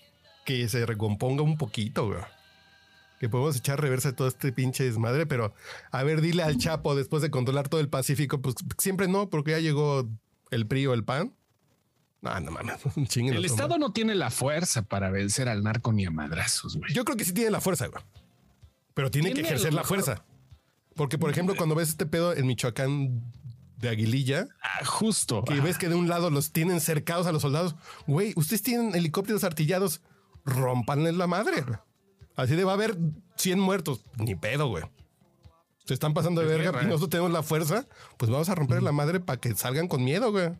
A: que se recomponga un poquito, güey. Que podemos echar reversa de todo este pinche desmadre, pero a ver, dile al Chapo después de controlar todo el Pacífico, pues siempre no, porque ya llegó el PRI o el PAN. No, no mames,
D: El Estado no tiene la fuerza para vencer al narco ni a madrazos, güey.
A: Yo creo que sí tiene la fuerza, güey. Pero tiene, que ejercer la
D: mejor-
A: fuerza. Porque, por ejemplo, cuando ves este pedo en Michoacán de Aguililla,
D: Ah, justo.
A: que ves que de un lado los tienen cercados a los soldados. Güey, ustedes tienen helicópteros artillados, rompanles la madre. güey. Así de va a haber 100 muertos. Ni pedo, güey. Se están pasando de
D: Es
A: verga
D: guerra,
A: y
D: ¿eh?
A: nosotros tenemos la fuerza. Pues vamos a romper la madre para que salgan con miedo, güey.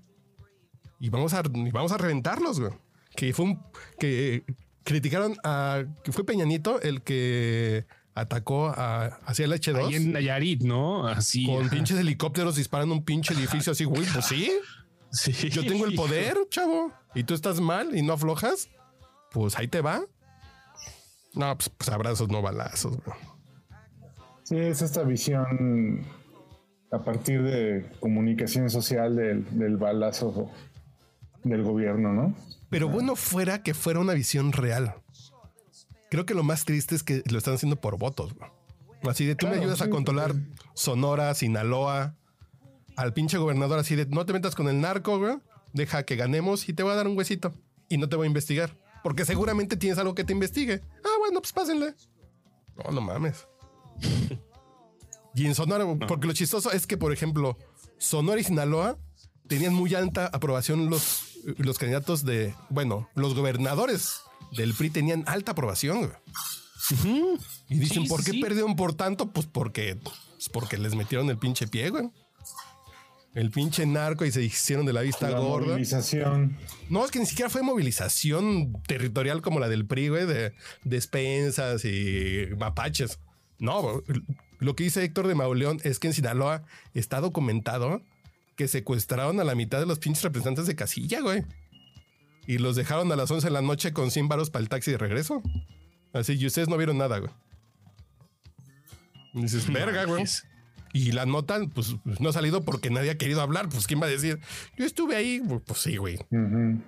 A: Y vamos a, y vamos a reventarlos, güey. Que fue un. que criticaron a. que fue Peñanito el que atacó a, hacia el H2
D: Ahí en Nayarit, ¿no? Así.
A: con
D: ajá.
A: pinches helicópteros disparando un pinche edificio así, güey. Pues sí.
D: Sí.
A: Yo tengo el poder, chavo. Y tú estás mal y no aflojas. Pues ahí te va. No, pues, pues abrazos, no balazos. güey.
E: Sí, es esta visión a partir de comunicación social del, del balazo del gobierno, ¿no?
A: Pero bueno fuera que fuera una visión real. Creo que lo más triste es que lo están haciendo por votos. güey. Así de tú me ayudas a
E: sí,
A: controlar Sonora, Sinaloa, al pinche gobernador así de no te metas con el narco, güey. Deja que ganemos y te voy a dar un huesito y no te voy a investigar. Porque seguramente tienes algo que te investigue. Ah, bueno, pues pásenle. No, no mames. Y en Sonora, porque lo chistoso es que, por ejemplo, Sonora y Sinaloa tenían muy alta aprobación los, los candidatos de, bueno, los gobernadores del PRI tenían alta aprobación. güey. Y dicen,
D: Sí,
A: ¿por qué
D: sí.
A: perdieron por tanto? Pues porque, pues porque les metieron el pinche pie, güey. El pinche narco y se hicieron de la vista
E: La
A: gorda.
E: movilización.
A: No, es que ni siquiera fue movilización territorial como la del PRI, güey, de despensas y mapaches. No, lo que dice Héctor de Mauleón es que en Sinaloa está documentado que secuestraron a la mitad de los pinches representantes de casilla, güey. Y los dejaron a las 11 de la noche con 100 varos para el taxi de regreso. Así, y ustedes no vieron nada, güey. Y dices, verga, güey. Y la nota, pues no ha salido porque nadie ha querido hablar. Pues, ¿quién va a decir? Yo estuve ahí. Pues sí, güey.
E: Ujú.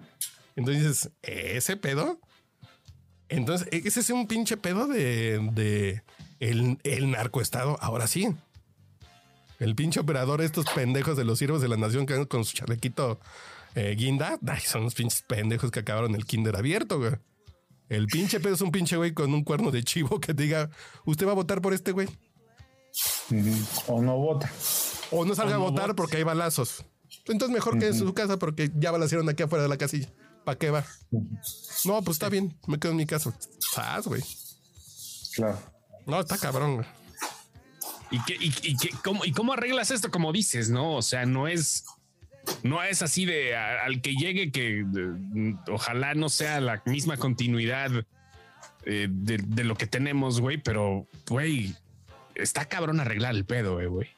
A: Entonces dices, ¿ese pedo? Entonces, e-, ese es un pinche pedo de, de el, el narcoestado. Ahora sí. El pinche operador, estos pendejos de los siervos de la nación que andan con su chalequito eh, guinda. Ay, son los pinches pendejos que acabaron el kinder abierto, güey. El pinche pedo es un pinche güey con un cuerno de chivo que te diga, ¿usted va a votar por este güey?
E: O no vota.
A: O no salga
D: O no
A: a votar
D: votes.
A: porque hay balazos. Entonces mejor que en su casa porque ya balacieron aquí afuera de la casilla. ¿Para qué va? No, pues está bien. Me quedo en mi casa. Sas, güey.
E: Claro.
A: No, está cabrón, güey.
D: ¿Y, qué, y, y qué- cómo, ¿Y cómo arreglas esto? Como dices, no? O sea, no es, no es así de a- al que llegue que de- ojalá no sea la misma continuidad eh, de, de lo que tenemos, güey, pero, güey, está cabrón arreglar el pedo, eh, güey.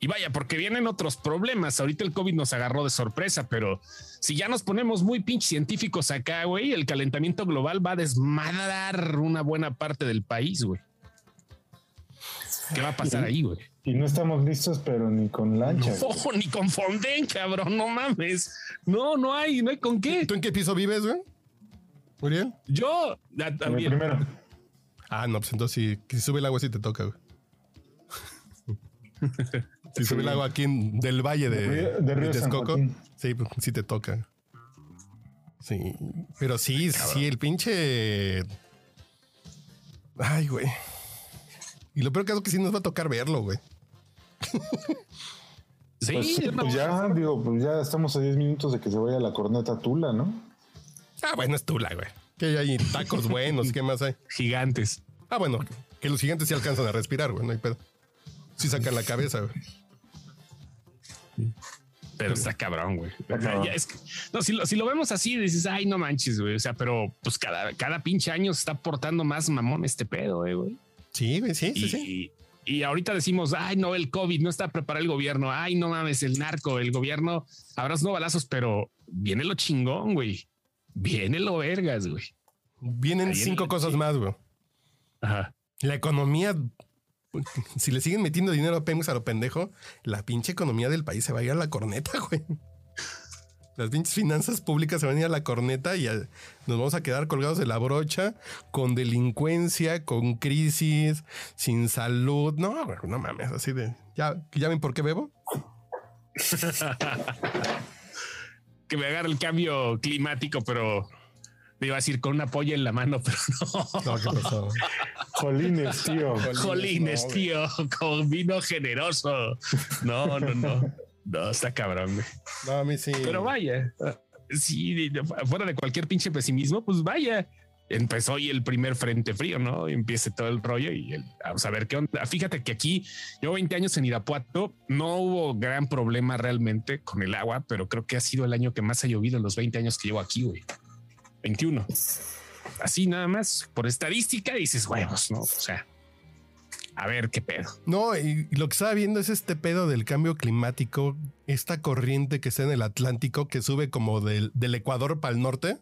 D: Y vaya, porque vienen otros problemas. Ahorita el COVID nos agarró de sorpresa, pero si ya nos ponemos muy pinches científicos acá, güey, el calentamiento global va a desmadrar una buena parte del país, güey. ¿Qué va a pasar ahí, güey?
E: Y no estamos listos, pero ni con lancha.
D: No, ni con Fonden, cabrón, no mames. No, no hay, no hay con qué.
A: ¿Tú en qué piso vives, güey? Uriel.
D: Yo ya,
E: En el
D: también.
E: primero.
A: Ah, no, pues entonces si, si sube el agua sí te toca, güey. si sube el agua aquí en- del valle de,
E: De Río- de Río
A: Texcoco,
E: Joaquín.
A: sí, pues sí te toca. Sí, pero sí, sí, el pinche... Ay, güey. Y lo peor que es que sí nos va a tocar verlo, güey.
D: Sí,
E: Pues,
D: no,
E: pues ya, digo, pues ya estamos a 10 minutos de que se vaya la corneta Tula, ¿no?
A: Ah, bueno, es tula, güey. Que hay tacos buenos, ¿qué más hay?
D: gigantes.
A: Ah, bueno, que los gigantes sí alcanzan a respirar, güey, no hay pedo. Sí sacan la cabeza, güey.
D: Pero está cabrón, güey.
E: cabrón.
D: Ya es que- no, si lo, si lo vemos así, dices, ay, no manches, güey. O sea, pero pues cada, cada pinche año se está portando más mamón este pedo, eh, güey.
A: Sí, güey, sí, sí,
D: Y,
A: sí.
D: Y ahorita decimos, ay, no, el COVID no está preparado el gobierno. Ay, no mames, el narco, el gobierno, habrás no balazos, pero viene lo chingón, güey. Viene lo vergas, güey.
A: Vienen
D: ahí
A: cinco
D: el-
A: cosas más, güey.
D: Ajá.
A: La economía, si le siguen metiendo dinero a Pemex a lo pendejo, la pinche economía del país se va a ir a la corneta, güey. Las pinches finanzas públicas se van a ir a la corneta y a- nos vamos a quedar colgados de la brocha con delincuencia, con crisis, sin salud. No, no mames, así de. ¿Ya, ¿Ya ven por qué bebo?
D: Que me agarre el cambio climático, pero me iba a decir con una polla en la mano, pero no.
A: No, ¿qué pasó?
E: Jolines, tío.
D: Jolines,
A: no,
D: tío, con vino generoso. No, no, no. No, está cabrón, güey.
A: No, a mí sí.
D: Pero vaya, sí, fuera de cualquier pinche pesimismo, pues vaya. Empezó hoy el primer frente frío, ¿no? Y empieza todo el rollo y el- vamos a ver qué onda. Fíjate que aquí, yo 20 años en Irapuato, no hubo gran problema realmente con el agua, pero creo que ha sido el año que más ha llovido en los 20 años que llevo aquí, güey. 21. Así nada más, por estadística dices huevos, ¿no? O sea, a ver qué pedo.
A: No, y, y lo que estaba viendo es este pedo del cambio climático, esta corriente que está en el Atlántico que sube como del, del Ecuador para el norte,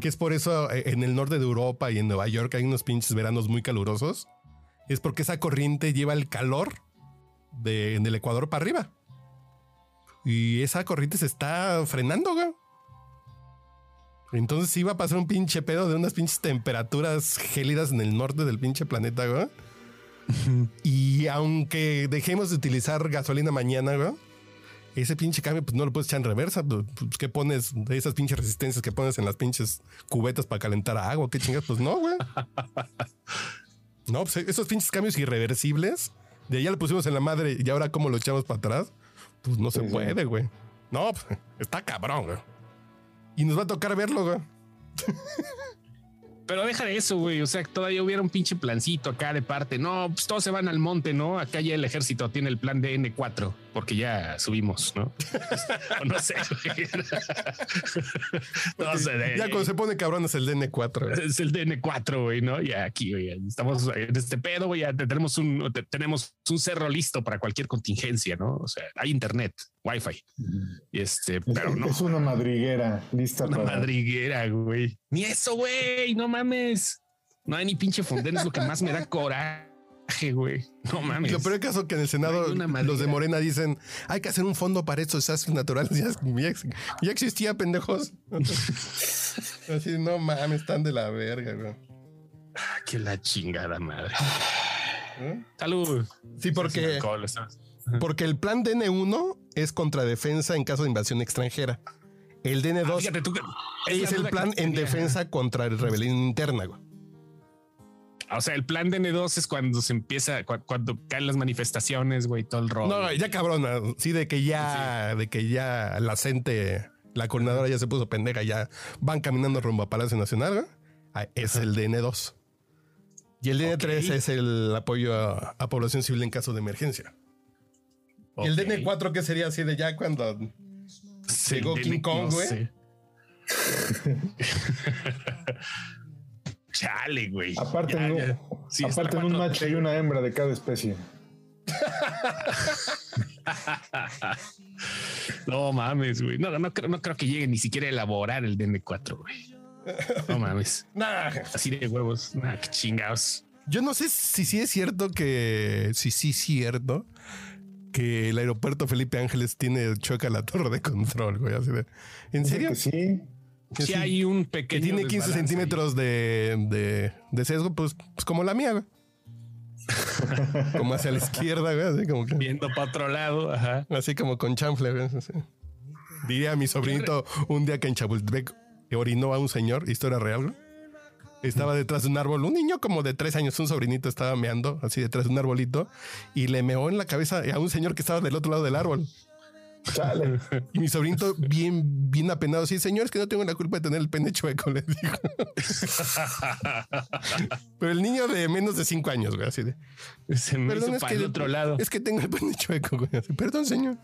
A: que es por eso eh, en el norte de Europa y en Nueva York hay unos pinches veranos muy calurosos. Es porque esa corriente lleva el calor de, del Ecuador para arriba. Y esa corriente se está frenando, güey. Entonces sí va a pasar un pinche pedo de unas pinches temperaturas gélidas en el norte del pinche planeta, güey. Y aunque dejemos de utilizar gasolina mañana, güey, ese pinche cambio, pues no lo puedes echar en reversa. Pues, ¿Qué pones de esas pinches resistencias que pones en las pinches cubetas para calentar agua? ¿Qué chingas? Pues no, güey. No, pues esos pinches cambios irreversibles, de allá le pusimos en la madre y ahora cómo lo echamos para atrás, pues no se
E: Sí, sí.
A: puede, güey. No, pues, está cabrón, güey. Y nos va a tocar verlo, güey.
D: Pero deja de eso, güey. O sea, todavía hubiera un pinche plancito acá de parte. No, pues todos se van al monte, ¿no? Acá ya el ejército tiene el plan de N4 porque ya subimos, ¿no? o no sé, güey. no sé. de-
A: Ya cuando se pone cabrón es el DN4. güey.
D: es el DN4, güey, ¿no? Ya aquí, güey, estamos en este pedo, güey, ya tenemos un, te- tenemos un cerro listo para cualquier contingencia, ¿no? O sea, hay internet, wifi, y este, pero no,
E: Es una madriguera lista
D: una
E: para.
D: madriguera, güey. Ni eso, güey, no mames. No hay ni pinche fondén, es lo que más me da coraje, güey. No mames.
A: lo peor caso que en el Senado los de Morena dicen hay que hacer un fondo para estos desastres naturales. Ya, ya ex- ya existía, pendejos. Así, no mames, están de la verga, güey.
D: Ah, que la chingada madre.
A: ¿Eh?
D: Salud.
A: Sí, porque, porque el plan DN1 es contra defensa en caso de invasión extranjera. El
D: Ah,
A: DN2
D: fíjate tú que-
A: es el plan en defensa contra rebelión interna, güey.
D: O sea, el plan de N2 es cuando se empieza, cu- cuando caen las manifestaciones, güey, todo el rollo.
A: No, ya cabrona. Sí, de que ya, de que ya la gente, la coordinadora ya se puso pendeja, ya van caminando rumbo a Palacio Nacional, güey. Ah, Es el DN2. Y el DN3
D: Ok.
A: es el apoyo a, a población civil en caso de emergencia. Y el
D: Ok.
A: DN4 que sería así de ya cuando
D: Sí,
A: llegó
D: de-
A: King Kong,
D: no
A: güey.
D: sé. Chale, güey.
E: Aparte,
D: Ya,
E: en un,
D: ya. Sí,
E: aparte en un macho y una hembra de cada especie.
D: No mames, güey. No, no, creo, no creo que llegue ni siquiera a elaborar el DN4, güey. No mames.
A: Nah.
D: Así de huevos. Nah, qué chingados.
A: Yo no sé si sí es cierto que. Si sí es cierto que el aeropuerto Felipe Ángeles tiene choca la torre de control, güey. Así de. ¿En serio?
E: que sí.
A: Que
D: Si
A: sí,
D: hay un
A: que
D: pequeño.
A: tiene 15
D: desbalance
A: centímetros de, de, de sesgo, pues, pues como la mía, güey. como hacia la izquierda, güey. Así como que.
D: Viendo para otro lado. Ajá.
A: Así como con chanfle, güey. así. Diría a mi sobrinito un día que en Chapultepec orinó a un señor, historia real, güey. Estaba detrás de un árbol, un niño como de tres años, un sobrinito estaba meando así detrás de un arbolito y le meó en la cabeza a un señor que estaba del otro lado del árbol.
E: Chale.
A: Y mi sobrinito, bien, bien apenado, así, señor, es que no tengo la culpa de tener el pene chueco, le dijo. Pero el niño de menos de cinco años, güey, así de.
D: Se me
A: Perdón,
D: hizo
A: es
D: para
A: que,
D: el otro lado.
A: es que tengo el pene chueco, güey. así, Perdón, señor.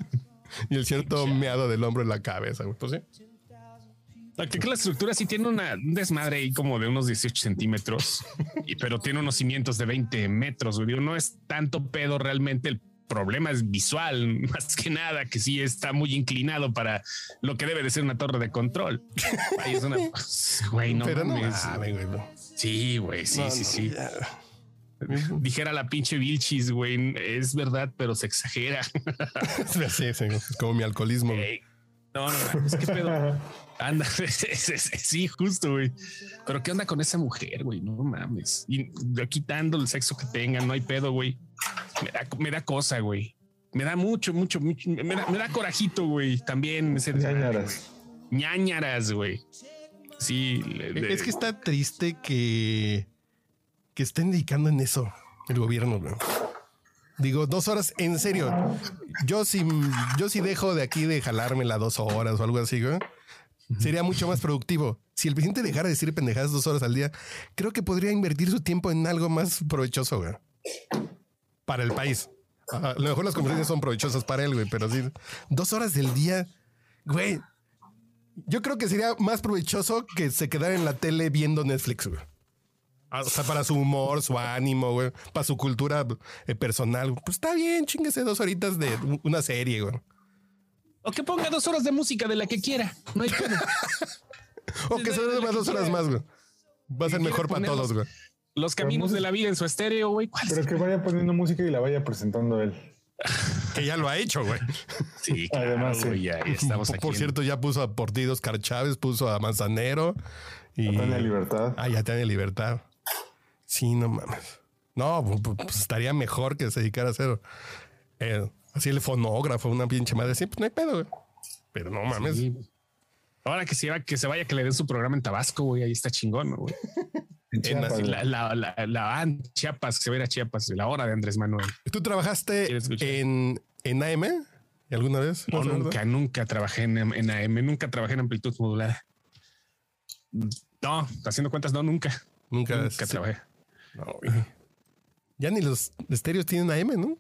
A: Y el todo meado del hombro en la cabeza, güey. Pues sí.
D: Aquí que la estructura sí tiene una, un desmadre ahí como de unos 18 centímetros, y, pero tiene unos cimientos de 20 metros. güey. Digo, no es tanto pedo realmente. El problema es visual, más que nada, que sí está muy inclinado para lo que debe de ser una torre de control. Ahí es una. Güey, no
A: Pero no
D: mames.
A: güey. no.
D: Sí, güey, sí,
A: No,
D: sí, sí.
A: ya.
D: Dijera la pinche Vilchis, güey, es verdad, pero se exagera.
A: Sí, sí, es como mi alcoholismo.
D: No, no, es que pedo. Anda, sí, justo, güey. Pero qué onda con esa mujer, güey, no mames. Y yo quitando el sexo que tengan, no hay pedo, güey. Me da, me da cosa, güey. Me da mucho, mucho, mucho. Me da, me da corajito, güey. También ese
E: Ñañaras.
D: ñañaras, güey. Sí, le-
A: Es que está triste que, que estén dedicando en eso el gobierno. güey. Digo, dos horas, en serio. Yo si, yo si dejo de aquí de jalarme las dos horas o algo así, güey, sería mucho más productivo. Si el presidente dejara de decir pendejadas dos horas al día, creo que podría invertir su tiempo en algo más provechoso, güey. Para el país. A lo mejor las conferencias son provechosas para él, güey, pero sí, dos horas del día, güey. Yo creo que sería más provechoso que se quedara en la tele viendo Netflix, güey. Ah, O sea, para su humor, su ánimo, güey, para su cultura eh, personal. Pues está bien, chinguese dos horitas de una serie, güey.
D: O que ponga dos horas de música de la que quiera. No hay pedo.
A: O que se dé más dos horas más, güey. Va a ser mejor para todos, güey.
D: Los caminos de la vida en su estéreo, güey. ¿Cuál
E: Pero que vaya poniendo música y la vaya presentando él.
A: Que ya lo ha hecho, güey.
D: Sí, claro,
E: Además, sí.
D: güey, ya, estamos
A: Por,
D: aquí.
A: por
D: en-
A: cierto, ya puso a Portido Oscar Chávez, puso a Manzanero. Y...
E: Tiene libertad.
A: Ah, ya tiene libertad. Sí, no mames. No, pu- pu- pues estaría mejor que se dedicara a hacer eh, así el fonógrafo, una pinche madre. Sí, pues no hay pedo, güey. Pero no mames.
D: Sí. Ahora que se, va, que se vaya, que le den su programa en Tabasco, güey. Ahí está chingón, ¿no, güey.
E: En
A: En
E: Chiapas,
A: así
D: La, la, la, la- Chiapas, se a a Chiapas, la hora de Andrés Manuel.
A: ¿Tú trabajaste en, en AM alguna vez?
D: Nunca, nunca trabajé en, en AM, nunca trabajé en amplitud modulada. No, haciendo cuentas, no, nunca.
A: Nunca.
D: Nunca
A: sí.
D: trabajé.
A: No. Ya ni los estéreos tienen AM, ¿no?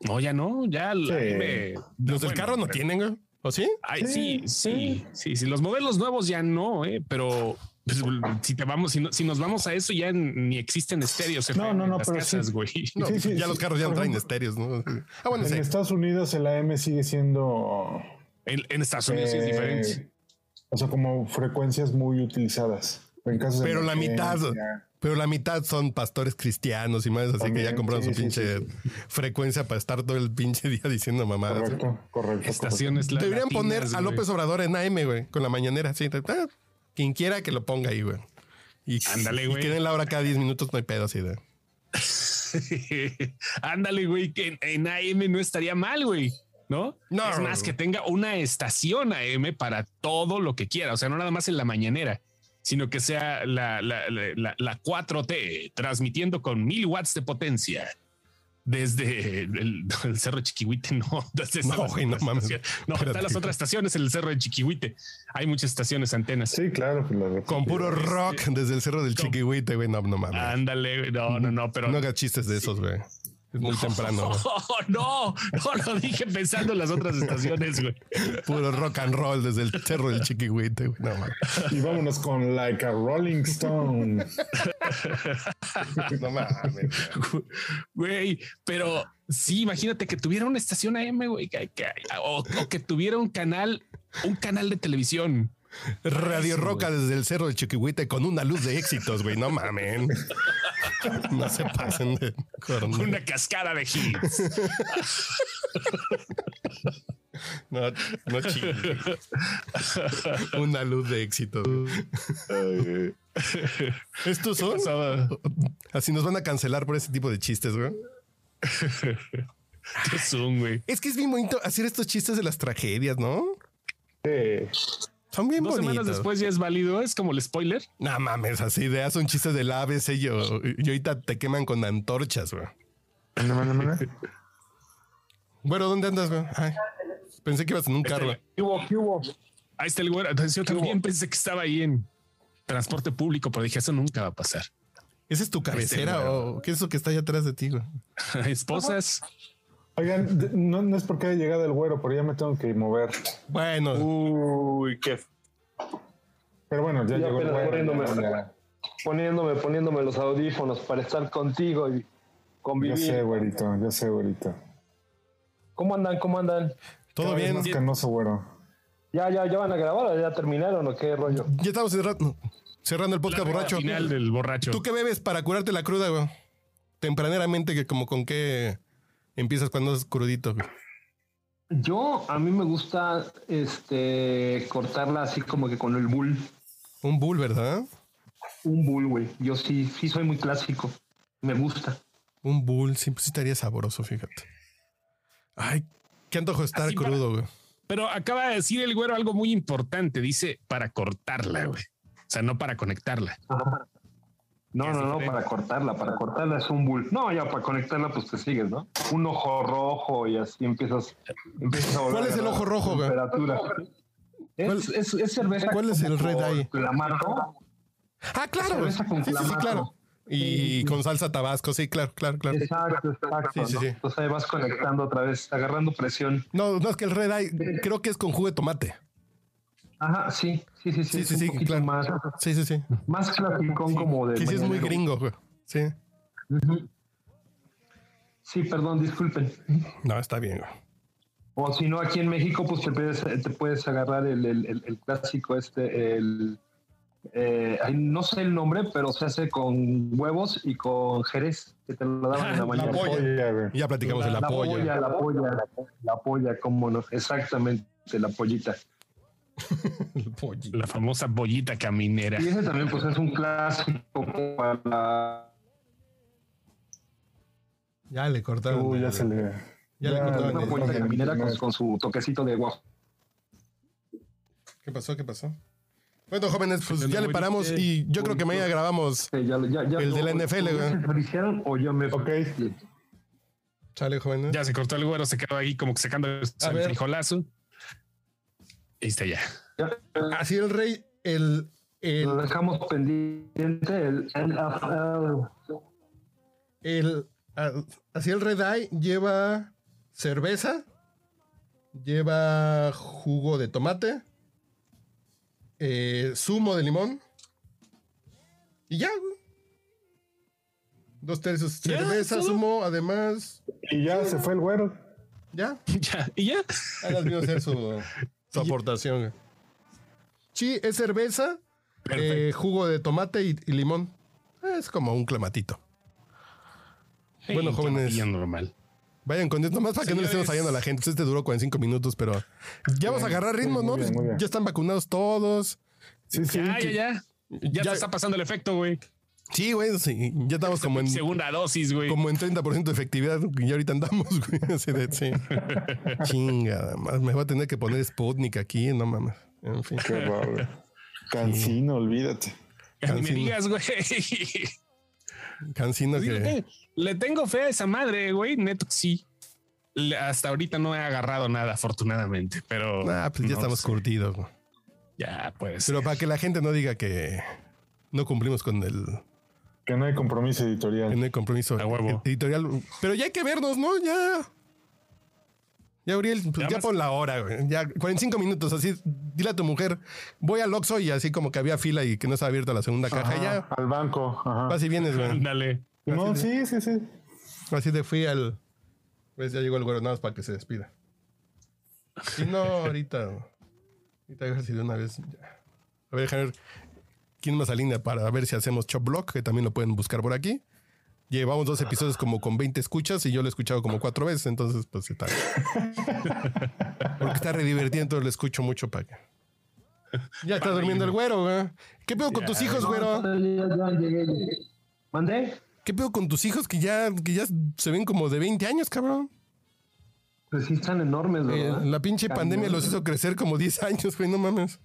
D: No, ya no, ya
E: Sí.
D: AM.
A: Los del
D: bueno,
A: carro no
D: pero-
A: tienen. ¿O sí?
D: Ay, sí, sí, sí, sí. Los modelos nuevos ya no, eh, pero pues, si te vamos, si, no- si nos vamos a eso, ya ni existen estéreos.
E: No,
D: FM
E: no, no,
D: en las
E: pero
D: casas,
E: sí.
D: güey.
A: No,
E: Sí, sí,
A: ya
E: sí.
A: los carros ya no traen estéreos, ¿no? Ah, bueno,
E: En
A: sí.
E: Estados Unidos el AM sigue siendo,
D: En, en Estados Unidos sí es
E: eh,
D: diferente.
E: o sea, como frecuencias muy utilizadas. En casos de
A: Pero la mitad, pero la mitad son pastores cristianos y más, así que ya compraron
E: sí,
A: su pinche
E: sí,
A: frecuencia para estar todo el pinche día diciendo mamadas. ¿sí?
E: Correcto, correcto.
D: Estaciones
A: Deberían
D: latinas,
A: poner a. López Obrador en AM, güey, con la mañanera. Sí, ah, quien quiera que lo ponga ahí, güey. Y,
D: Ándale, güey.
A: que den la hora cada 10 minutos, no hay pedo así de.
D: Ándale, güey, que en, AM no estaría mal, güey. ¿No?
A: No.
D: Es más que tenga una estación AM para todo lo que quiera. O sea, no nada más en la mañanera, sino que sea la, la, la, la- la 4T transmitiendo con mil watts de potencia desde el, el cerro de Chiquihuite. No, desde
A: No, güey, no mames.
D: No, están las otras estaciones en el cerro de Chiquihuite. Hay muchas estaciones antenas.
E: Sí, claro. pues,
A: Con puro rock desde el cerro del Chiquihuite, güey. No, no mames.
D: Ándale, güey. no, no, no, pero
A: No hagas chistes de esos, güey. Es muy temprano.
D: no, no lo dije pensando en las otras estaciones, güey.
A: Puro rock and roll desde el cerro del chiquihuite. güey. No, mames.
E: Y vámonos con Like a Rolling Stone.
A: no mames.
D: Güey, pero sí, imagínate que tuviera una estación AM, güey, que- que- o, o que tuviera un canal, un canal de televisión.
A: Radio
D: Eso,
A: Roca desde el cerro del Chiquihuite con una luz de éxitos, güey. No mamen. No se pasen de corno.
D: Una cascada de hits.
A: No, no chingue. Una luz de éxitos. Estos son. Así nos van a cancelar por ese tipo de chistes, güey.
D: Qué zoom, güey.
A: Es que es bien bonito hacer estos chistes de las tragedias, ¿no?
E: Sí.
A: Son bien
D: Dos semanas
A: bonitos.
D: después ya es válido. Es como el spoiler.
A: No mames, así de son chistes del ABC y, yo- y ahorita te queman con antorchas, güey. Bueno, ¿dónde andas, güey? Pensé que ibas en un carro.
F: ¿Qué hubo? ¿Qué hubo?
D: Ahí está el güero. Entonces yo también pensé que estaba ahí en transporte público, pero dije, eso nunca va a pasar.
A: ¿Esa es tu cabecera o qué es eso que está allá atrás de ti, güey?
D: Esposas.
E: Oigan, no, no es porque haya llegado el güero, pero ya me tengo que mover.
A: Bueno,
F: Uy, qué.
E: Pero bueno, ya
F: Ya
E: llegó el güero.
F: poniéndome-
E: ya-
F: Poniéndome, poniéndome los audífonos para estar contigo y
E: Ya
F: convivir.
E: sé, güerito, ya sé, güerito.
F: ¿Cómo andan? ¿Cómo andan?
A: todo bien.
E: más canoso, güero.
F: ¿Ya, ya, ya van a grabar o ya terminaron o qué rollo?
A: Ya estamos cerrando, cerrando el podcast
D: La
A: borracho.
D: Final del borracho.
A: ¿Tú qué bebes para curarte la cruda, güey? Tempraneramente, que como con qué empiezas cuando es crudito, güey.
F: Yo, a mí me gusta este cortarla así como que con el bull.
A: Un bull, ¿verdad?
F: Un bull, güey. Yo sí, sí soy muy clásico. Me gusta.
A: Un bull, sí, pues sí estaría sabroso, fíjate. Ay, qué antojo estar
D: Así para-
A: crudo, güey.
D: Pero acaba de decir el güero algo muy importante. Dice para cortarla, güey. O sea, no para conectarla.
F: No, no, no, para cortarla, para cortarla es un bull. No, ya para conectarla, pues te sigues, ¿no? Un ojo rojo y así empiezas. empiezas a volver
A: ¿Cuál es el ojo rojo, güey?
F: Temperatura. Es,
A: ¿Cuál-
F: es, es cerveza.
A: cuál es el red eye?
F: Clamato.
A: Ah, claro. güey.
F: Cerveza con
A: Sí, sí, sí, claro. Y con salsa tabasco, sí, claro, claro, claro.
F: Exacto, exacto.
A: Sí, sí,
F: ¿no?
A: sí.
F: Entonces ahí vas conectando otra vez, agarrando presión.
A: No, no es que el red eye creo que es con jugo de tomate.
F: Ajá, sí, sí, sí, sí.
A: Sí, sí,
F: un
A: sí,
F: poquito
A: claro.
F: más,
A: Sí, sí, sí.
F: más clasicón como de.
A: Que sí es muy gringo, güey. Sí.
F: Sí, perdón, disculpen.
A: No, está bien, güey.
F: O si no, aquí en México, pues te puedes, te puedes agarrar el, el- el- el clásico este, el... eh, no sé el nombre, pero se hace con huevos y con jerez, que te lo daban en la mañana.
A: polla.
E: Oye, güey.
A: Ya platicamos de la,
F: la
A: polla.
F: polla, la polla, la, la polla, cómo no, exactamente, la pollita.
D: La famosa bollita caminera.
F: Y ese también, pues es un clásico para...
A: Ya le cortaron.
E: Uy, ya se le.
A: Ya le cortaron
F: Una
A: el- ok.
F: caminera con, con su toquecito de guajo.
A: ¿Qué pasó? ¿Qué pasó? Bueno, jóvenes, pues ya le paramos y yo creo que mañana grabamos.
F: Ya- ya- ya-
A: El de la NFL, güey.
F: se o yo me...
E: Ok.
A: Sale, jóvenes.
D: Ya se cortó el güero, se quedó ahí como que sacando el
A: ver.
D: frijolazo. Ahí está ya.
F: Ya,
A: Así el rey, el, el,
F: Lo dejamos pendiente el NFL.
A: el- ah, así el red eye lleva cerveza, lleva jugo de tomate, eh, zumo de limón y ya, güey. Dos tercios
D: Ya,
A: cerveza,
D: todo.
A: zumo, además,
E: Y ya se fue el güero.
A: ya.
D: Ya, y ya.
A: Ahora vino a hacer su, su aportación. Sí, es cerveza, eh, jugo de tomate y, y limón. Es como un clamatito. bueno, jóvenes.
D: normal.
A: Vayan con esto, nomás para que no le estemos fallando a la gente. Este duró 45 minutos, pero ya vamos a agarrar ritmo, ¿no?
E: bien, bien.
A: Ya están vacunados todos.
E: Sí, sí.
D: Ya, ya,
E: que-
D: ya. Ya,
A: Ya-
D: te está pasando el efecto, güey.
A: Sí, güey, sí. Ya estamos como en,
D: Segunda dosis, güey.
A: como en 30% de efectividad. Y ahorita andamos, güey. Así de, sí. Chinga, más me voy a tener que poner Sputnik aquí, no mames. En fin.
E: Qué güey. Cancino, olvídate.
D: Ni me
A: Cancino.
D: digas, güey.
A: Cancino
D: Sí, le,
A: que.
D: tengo, le tengo fe a esa madre, güey. Neto, sí. Le- hasta ahorita no he agarrado nada, afortunadamente, pero.
A: Ah, pues ya
D: no
A: estamos
D: sé.
A: curtidos. güey.
D: Ya, pues.
A: Pero para que la gente no diga que no cumplimos con el
E: Que no hay compromiso editorial.
A: No hay compromiso
D: A huevo.
A: editorial. Pero ya hay que vernos, ¿no? Ya. Ya, Uriel, pues
D: Ya
A: ya pon la hora, güey. Ya 45 minutos, así. Dile a tu mujer, voy al Oxxo y así como que había fila y que no estaba abierta la segunda caja.
E: Ajá,
A: Ya,
E: Al banco. Ajá.
A: vas y vienes, güey.
D: Ándale.
E: No,
A: Así
E: sí, sí, sí.
A: Así de fui al. Pues ya llegó el güero, nada más para que se despida. Si no, ahorita. Ahorita a ver si de una vez. ya. A ver, déjame ver quién más alinea para ver si hacemos Chop Block, que también lo pueden buscar por aquí. Llevamos dos episodios como con 20 escuchas y yo lo he escuchado como cuatro veces, entonces pues está. Porque está re divertido, entonces lo escucho mucho para que. Ya está durmiendo el güero, güey. ¿Qué pedo con tus hijos, güero?
F: Ya, ya llegué, llegué. ¿Mandé?
A: ¿Qué pedo con tus hijos que ya, que ya se ven como de 20 años, cabrón?
F: Pues sí están enormes,
A: Eh,
F: ¿verdad?
A: la pinche pandemia los hizo crecer como 10 años, güey, no mames.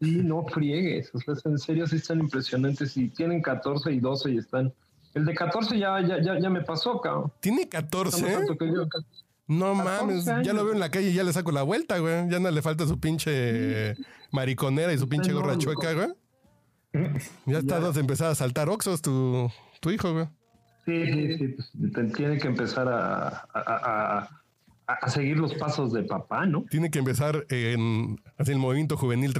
F: Sí, no friegues. O sea, en serio sí están impresionantes. Y tienen 14 y 12 y están... El de 14 ya, ya, ya, ya me pasó, cabrón.
A: Tiene
F: Está
A: 14,
F: más
A: ¿eh?
F: alto que yo.
A: No
F: 14
A: mames, ya lo veo en la calle y ya le saco la vuelta, güey. Ya no le falta su pinche mariconera y su pinche gorra chueca, güey. Ya está de empezar a saltar oxos tu, tu hijo, güey.
F: Sí, sí, sí. pues, tiene que empezar a, a, a- a- seguir los pasos de papá, ¿no?
A: Tiene que empezar en así, el movimiento juvenil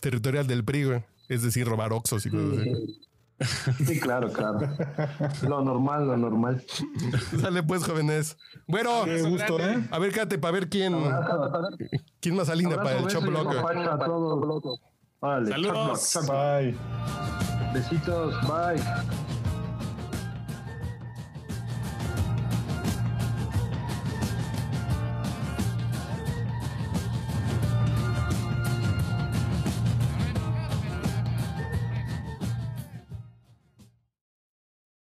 A: territorial del PRI, güey. Es decir, robar oxos y cosas así.
F: Sí, claro, claro. Lo normal, lo normal.
A: Sale pues, jóvenes. Bueno,
E: Qué gusto, ¿eh?
A: a ver, quédate para ver quién, quién más alinea para el Chop.
F: Órale,
D: Saludos.
E: Bye.
F: Besitos, bye.